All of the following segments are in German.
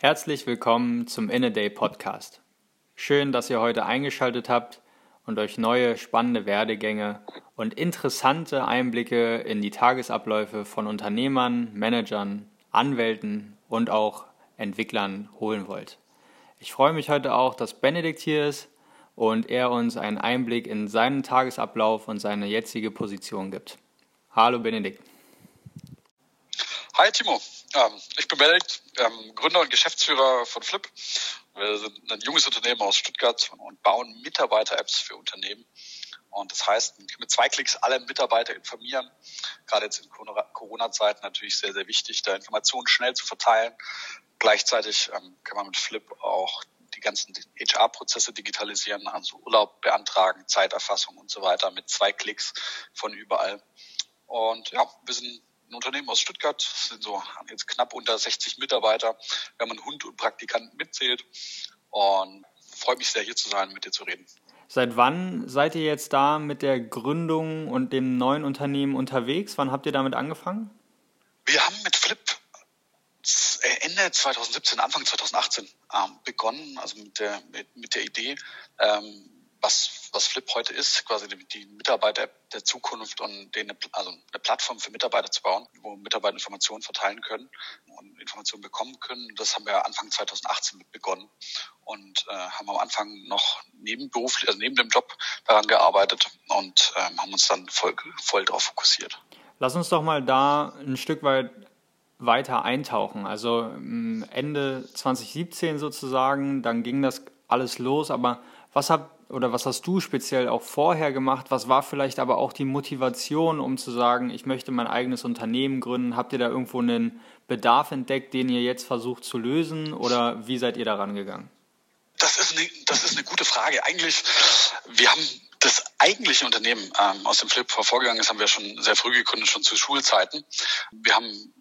Herzlich willkommen zum In a Day Podcast. Schön, dass ihr heute eingeschaltet habt und euch neue spannende Werdegänge und interessante Einblicke in die Tagesabläufe von Unternehmern, Managern, Anwälten und auch Entwicklern holen wollt. Ich freue mich heute auch, dass Benedikt hier ist und er uns einen Einblick in seinen Tagesablauf und seine jetzige Position gibt. Hallo Benedikt. Hi Timo, ähm, ich bin Benedikt, ähm, Gründer und Geschäftsführer von Flip. Wir sind ein junges Unternehmen aus Stuttgart und bauen Mitarbeiter-Apps für Unternehmen. Und das heißt, mit zwei Klicks alle Mitarbeiter informieren. Gerade jetzt in Corona-Zeiten natürlich sehr, sehr wichtig, da Informationen schnell zu verteilen. Gleichzeitig ähm, kann man mit Flip auch die ganzen HR-Prozesse digitalisieren, also Urlaub beantragen, Zeiterfassung und so weiter mit zwei Klicks von überall. Und ja, wir sind ein Unternehmen aus Stuttgart, sind so jetzt knapp unter 60 Mitarbeiter, wenn man Hund und Praktikanten mitzählt. Und freue mich sehr, hier zu sein, mit dir zu reden. Seit wann seid ihr jetzt da mit der Gründung und dem neuen Unternehmen unterwegs? Wann habt ihr damit angefangen? Wir haben mit Flip Ende 2017, Anfang 2018 ähm, begonnen, also mit der, mit, mit der Idee, ähm, was, was Flip heute ist, quasi die, die Mitarbeiter der Zukunft und denen also eine Plattform für Mitarbeiter zu bauen, wo Mitarbeiter Informationen verteilen können und Informationen bekommen können. Das haben wir Anfang 2018 mit begonnen und äh, haben am Anfang noch nebenberuflich, also neben dem Job daran gearbeitet und äh, haben uns dann voll, voll darauf fokussiert. Lass uns doch mal da ein Stück weit weiter eintauchen. Also mm, Ende 2017 sozusagen, dann ging das alles los, aber was habt oder was hast du speziell auch vorher gemacht? Was war vielleicht aber auch die Motivation, um zu sagen, ich möchte mein eigenes Unternehmen gründen? Habt ihr da irgendwo einen Bedarf entdeckt, den ihr jetzt versucht zu lösen oder wie seid ihr daran gegangen? Das ist eine, das ist eine gute Frage. Eigentlich, wir haben das eigentliche Unternehmen ähm, aus dem Flip vorgegangen ist, haben wir schon sehr früh gegründet, schon zu Schulzeiten. Wir haben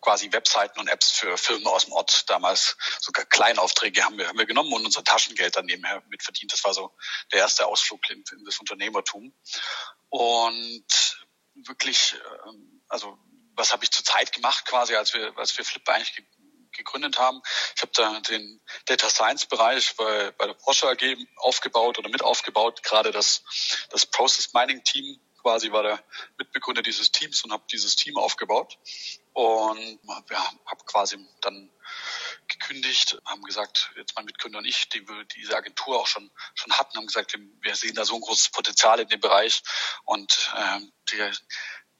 quasi Webseiten und Apps für Firmen aus dem Ort damals, sogar Kleinaufträge haben wir, haben wir genommen und unser Taschengeld dann nebenher mit verdient. Das war so der erste Ausflug in, in das Unternehmertum. Und wirklich, ähm, also was habe ich zur Zeit gemacht quasi, als wir, als wir Flip eigentlich gegründet haben. Ich habe da den Data Science Bereich bei, bei der Porsche AG aufgebaut oder mit aufgebaut. Gerade das, das Process Mining Team quasi war der Mitbegründer dieses Teams und habe dieses Team aufgebaut. Und ja, habe quasi dann gekündigt, haben gesagt, jetzt mein Mitgründer und ich, die wir diese Agentur auch schon schon hatten, haben gesagt, wir sehen da so ein großes Potenzial in dem Bereich und äh, die,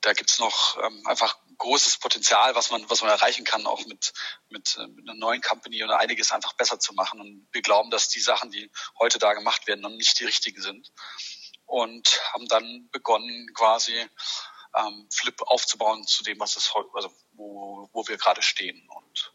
da gibt's noch ähm, einfach großes Potenzial, was man, was man erreichen kann, auch mit, mit, äh, mit einer neuen Company und einiges einfach besser zu machen. Und wir glauben, dass die Sachen, die heute da gemacht werden, noch nicht die richtigen sind. Und haben dann begonnen, quasi ähm, Flip aufzubauen zu dem, was es heute, also wo, wo wir gerade stehen. Und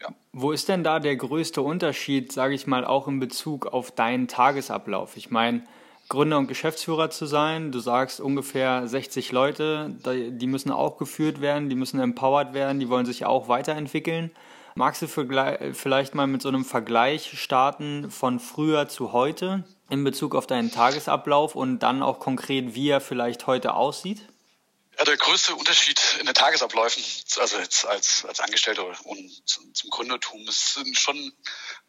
ja. Wo ist denn da der größte Unterschied, sage ich mal, auch in Bezug auf deinen Tagesablauf? Ich meine, Gründer und Geschäftsführer zu sein. Du sagst ungefähr 60 Leute, die müssen auch geführt werden, die müssen empowered werden, die wollen sich auch weiterentwickeln. Magst du vielleicht mal mit so einem Vergleich starten von früher zu heute in Bezug auf deinen Tagesablauf und dann auch konkret, wie er vielleicht heute aussieht? Ja, der größte Unterschied in den Tagesabläufen, also jetzt als, als Angestellter und zum Gründertum, ist, sind schon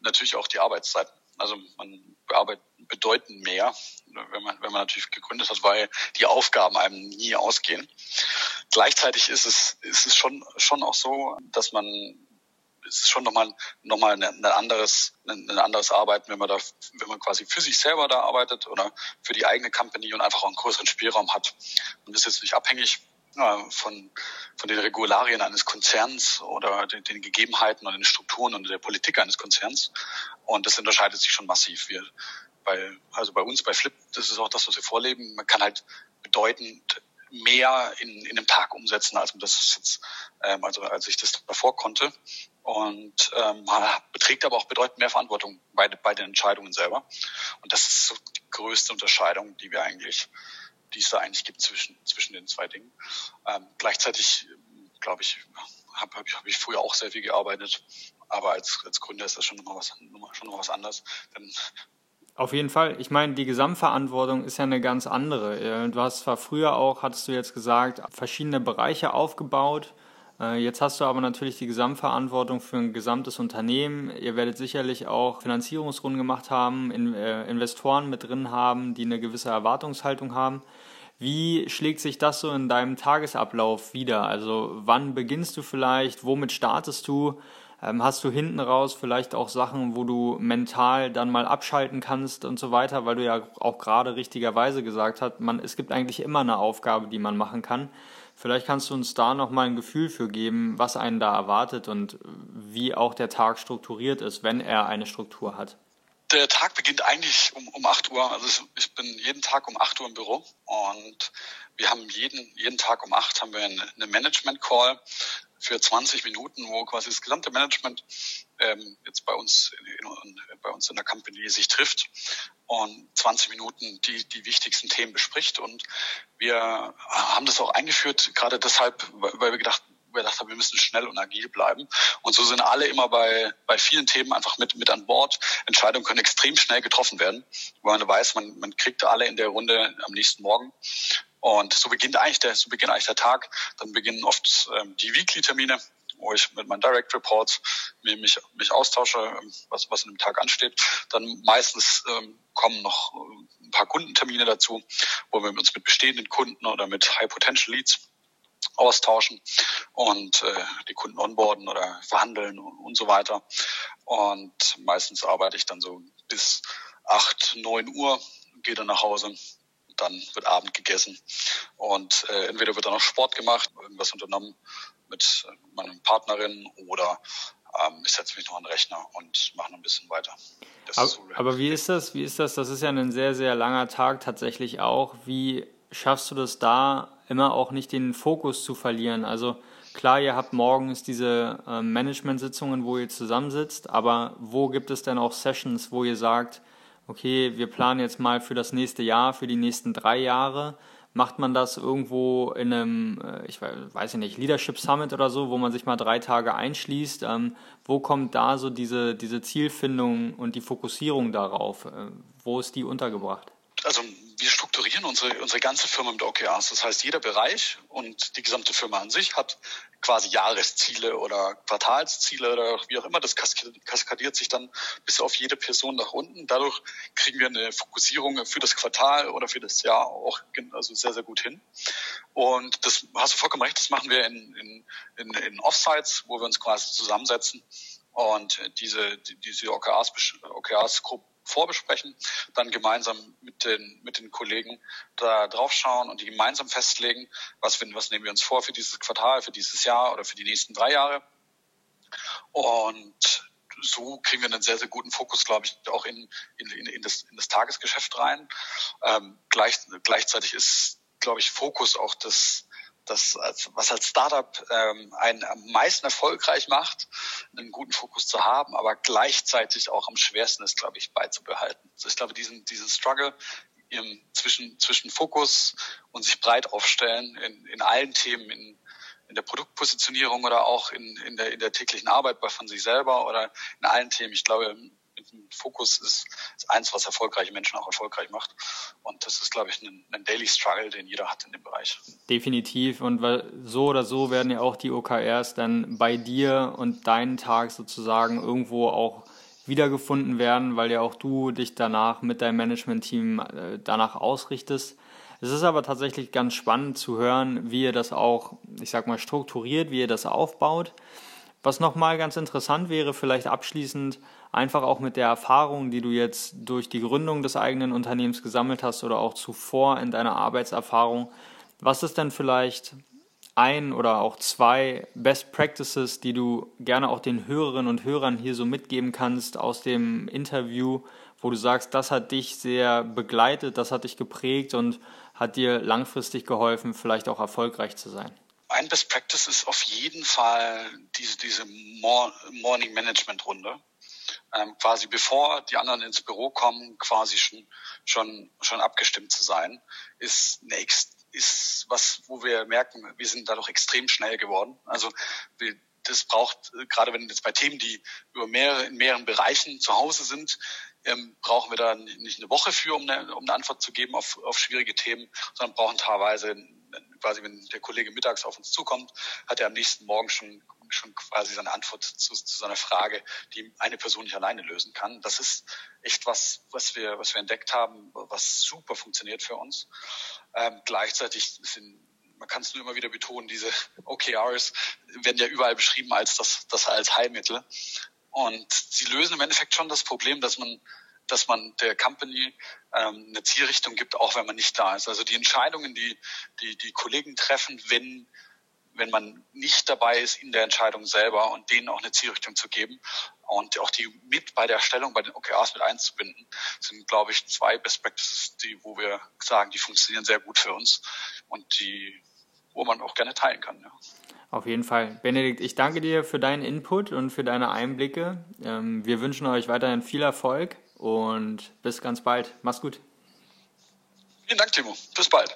natürlich auch die Arbeitszeiten. Also man bearbeitet bedeuten mehr, wenn man, wenn man natürlich gegründet hat, weil die Aufgaben einem nie ausgehen. Gleichzeitig ist es, ist es schon, schon auch so, dass man es ist schon nochmal nochmal ein, anderes ein, anderes Arbeiten, wenn man da wenn man quasi für sich selber da arbeitet oder für die eigene Company und einfach auch einen größeren Spielraum hat. Man ist jetzt nicht abhängig von, von den Regularien eines Konzerns oder den, den Gegebenheiten und den Strukturen und der Politik eines Konzerns. Und das unterscheidet sich schon massiv. Wir, bei, also bei uns, bei Flip, das ist auch das, was wir vorleben. Man kann halt bedeutend mehr in, in einem Tag umsetzen, als das jetzt, ähm, also als ich das davor konnte. Und ähm, beträgt aber auch bedeutend mehr Verantwortung bei, bei den Entscheidungen selber. Und das ist so die größte Unterscheidung, die wir eigentlich, die es da eigentlich gibt zwischen, zwischen den zwei Dingen. Ähm, gleichzeitig, glaube ich, habe hab ich, hab ich früher auch sehr viel gearbeitet, aber als, als Gründer ist das schon nochmal was, schon noch was anderes. Denn auf jeden Fall. Ich meine, die Gesamtverantwortung ist ja eine ganz andere. Äh, du hast zwar früher auch, hattest du jetzt gesagt, verschiedene Bereiche aufgebaut. Äh, jetzt hast du aber natürlich die Gesamtverantwortung für ein gesamtes Unternehmen. Ihr werdet sicherlich auch Finanzierungsrunden gemacht haben, äh, Investoren mit drin haben, die eine gewisse Erwartungshaltung haben. Wie schlägt sich das so in deinem Tagesablauf wieder? Also wann beginnst du vielleicht? Womit startest du? Ähm, hast du hinten raus vielleicht auch Sachen, wo du mental dann mal abschalten kannst und so weiter, weil du ja auch gerade richtigerweise gesagt hast, man, es gibt eigentlich immer eine Aufgabe, die man machen kann. Vielleicht kannst du uns da nochmal ein Gefühl für geben, was einen da erwartet und wie auch der Tag strukturiert ist, wenn er eine Struktur hat. Der Tag beginnt eigentlich um, um 8 Uhr. Also ich bin jeden Tag um 8 Uhr im Büro und wir haben jeden, jeden Tag um 8 haben wir eine Management-Call für 20 Minuten, wo quasi das gesamte Management ähm, jetzt bei uns in, in, bei uns in der Company sich trifft und 20 Minuten die die wichtigsten Themen bespricht und wir haben das auch eingeführt gerade deshalb, weil wir gedacht wir gedacht wir müssen schnell und agil bleiben. Und so sind alle immer bei, bei vielen Themen einfach mit, mit an Bord. Entscheidungen können extrem schnell getroffen werden, weil man weiß, man, man kriegt alle in der Runde am nächsten Morgen. Und so beginnt eigentlich der, so beginnt eigentlich der Tag. Dann beginnen oft ähm, die Weekly-Termine, wo ich mit meinen Direct Reports mich, mich austausche, ähm, was, was in dem Tag ansteht. Dann meistens ähm, kommen noch äh, ein paar Kundentermine dazu, wo wir uns mit bestehenden Kunden oder mit High Potential Leads austauschen und äh, die Kunden onboarden oder verhandeln und, und so weiter. Und meistens arbeite ich dann so bis acht, neun Uhr, gehe dann nach Hause, dann wird Abend gegessen und äh, entweder wird dann noch Sport gemacht, irgendwas unternommen mit äh, meiner Partnerin oder ähm, ich setze mich noch an den Rechner und mache noch ein bisschen weiter. Aber, so aber, wie ist das? Wie ist das? Das ist ja ein sehr, sehr langer Tag tatsächlich auch. Wie schaffst du das da, immer auch nicht den Fokus zu verlieren? Also klar, ihr habt morgens diese äh, Management-Sitzungen, wo ihr zusammensitzt, aber wo gibt es denn auch Sessions, wo ihr sagt, okay, wir planen jetzt mal für das nächste Jahr, für die nächsten drei Jahre. Macht man das irgendwo in einem, äh, ich weiß nicht, Leadership Summit oder so, wo man sich mal drei Tage einschließt? Ähm, wo kommt da so diese, diese Zielfindung und die Fokussierung darauf? Äh, wo ist die untergebracht? Also strukturieren unsere, unsere ganze Firma mit OKRs. Das heißt, jeder Bereich und die gesamte Firma an sich hat quasi Jahresziele oder Quartalsziele oder wie auch immer. Das kaskadiert sich dann bis auf jede Person nach unten. Dadurch kriegen wir eine Fokussierung für das Quartal oder für das Jahr auch also sehr, sehr gut hin. Und das hast du vollkommen recht, das machen wir in, in, in, in Offsites, wo wir uns quasi zusammensetzen und diese, diese OKRs, OKRs vorbesprechen, dann gemeinsam mit den, mit den Kollegen da drauf schauen und die gemeinsam festlegen, was, was nehmen wir uns vor für dieses Quartal, für dieses Jahr oder für die nächsten drei Jahre. Und so kriegen wir einen sehr, sehr guten Fokus, glaube ich, auch in, in, in, das, in das Tagesgeschäft rein. Ähm, gleich, gleichzeitig ist, glaube ich, Fokus auch das, das, was als Startup ähm, einen am meisten erfolgreich macht, einen guten Fokus zu haben, aber gleichzeitig auch am schwersten ist, glaube ich, beizubehalten. Also ich glaube, diesen, diesen Struggle im, zwischen, zwischen Fokus und sich breit aufstellen in, in allen Themen, in, in der Produktpositionierung oder auch in, in, der, in der täglichen Arbeit von sich selber oder in allen Themen. Ich glaube, Fokus ist, ist eins, was erfolgreiche Menschen auch erfolgreich macht. Und das ist, glaube ich, ein, ein Daily Struggle, den jeder hat in dem Bereich. Definitiv. Und so oder so werden ja auch die OKRs dann bei dir und deinen Tag sozusagen irgendwo auch wiedergefunden werden, weil ja auch du dich danach mit deinem Management-Team äh, danach ausrichtest. Es ist aber tatsächlich ganz spannend zu hören, wie ihr das auch, ich sag mal, strukturiert, wie ihr das aufbaut. Was nochmal ganz interessant wäre, vielleicht abschließend, einfach auch mit der Erfahrung, die du jetzt durch die Gründung des eigenen Unternehmens gesammelt hast oder auch zuvor in deiner Arbeitserfahrung, was ist denn vielleicht ein oder auch zwei Best Practices, die du gerne auch den Hörerinnen und Hörern hier so mitgeben kannst aus dem Interview, wo du sagst, das hat dich sehr begleitet, das hat dich geprägt und hat dir langfristig geholfen, vielleicht auch erfolgreich zu sein? Ein Best Practice ist auf jeden Fall diese, diese Morning Management Runde. Ähm, quasi bevor die anderen ins Büro kommen, quasi schon, schon, schon abgestimmt zu sein, ist, eine, ist was, wo wir merken, wir sind dadurch extrem schnell geworden. Also wir, das braucht, gerade wenn jetzt bei Themen, die über mehrere, in mehreren Bereichen zu Hause sind, ähm, brauchen wir da nicht eine Woche für, um eine, um eine Antwort zu geben auf, auf schwierige Themen, sondern brauchen teilweise quasi, wenn der Kollege mittags auf uns zukommt, hat er am nächsten Morgen schon schon quasi seine Antwort zu, zu seiner Frage, die eine Person nicht alleine lösen kann. Das ist echt was, was wir, was wir entdeckt haben, was super funktioniert für uns. Ähm, gleichzeitig sind man kann es nur immer wieder betonen, diese OKRs werden ja überall beschrieben als das, das als Heilmittel. Und sie lösen im Endeffekt schon das Problem, dass man, dass man der Company ähm, eine Zielrichtung gibt, auch wenn man nicht da ist. Also die Entscheidungen, die, die, die Kollegen treffen, wenn, wenn man nicht dabei ist in der Entscheidung selber und denen auch eine Zielrichtung zu geben und auch die mit bei der Erstellung bei den OKRs mit einzubinden, sind, glaube ich, zwei Best Practices, die, wo wir sagen, die funktionieren sehr gut für uns und die wo man auch gerne teilen kann. Ja. Auf jeden Fall. Benedikt, ich danke dir für deinen Input und für deine Einblicke. Ähm, wir wünschen euch weiterhin viel Erfolg und bis ganz bald. Mach's gut. Vielen Dank, Timo. Bis bald.